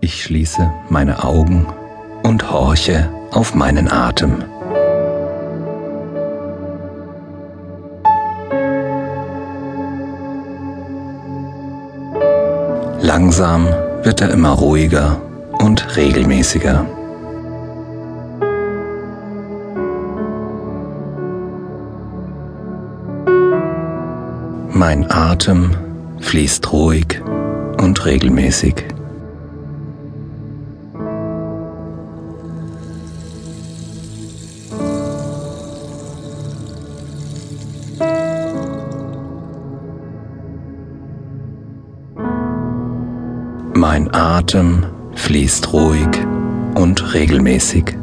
Ich schließe meine Augen und horche auf meinen Atem. Langsam wird er immer ruhiger und regelmäßiger. Mein Atem fließt ruhig und regelmäßig. Mein Atem fließt ruhig und regelmäßig.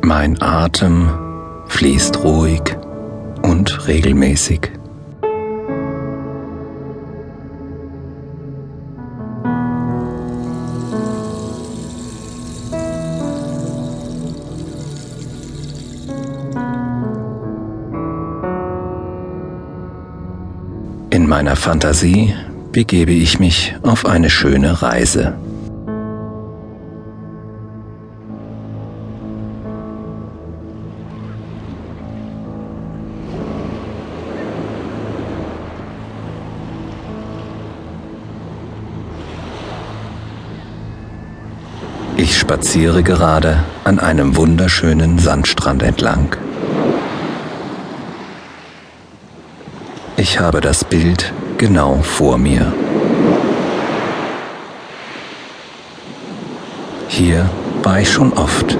Mein Atem fließt ruhig und regelmäßig. In meiner Fantasie begebe ich mich auf eine schöne Reise. Ich spaziere gerade an einem wunderschönen Sandstrand entlang. Ich habe das Bild genau vor mir. Hier war ich schon oft.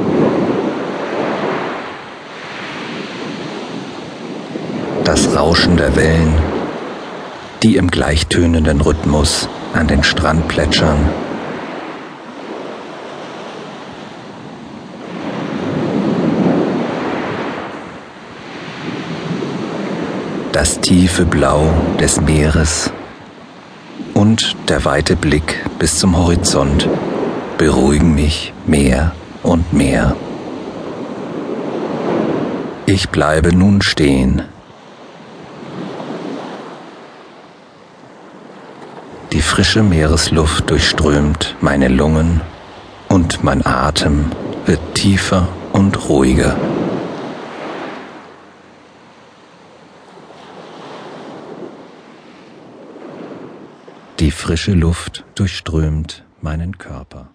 Das Rauschen der Wellen, die im gleichtönenden Rhythmus an den Strand plätschern, das tiefe Blau des Meeres und der weite Blick bis zum Horizont beruhigen mich mehr und mehr. Ich bleibe nun stehen. Die frische Meeresluft durchströmt meine Lungen und mein Atem wird tiefer und ruhiger. Die frische Luft durchströmt meinen Körper.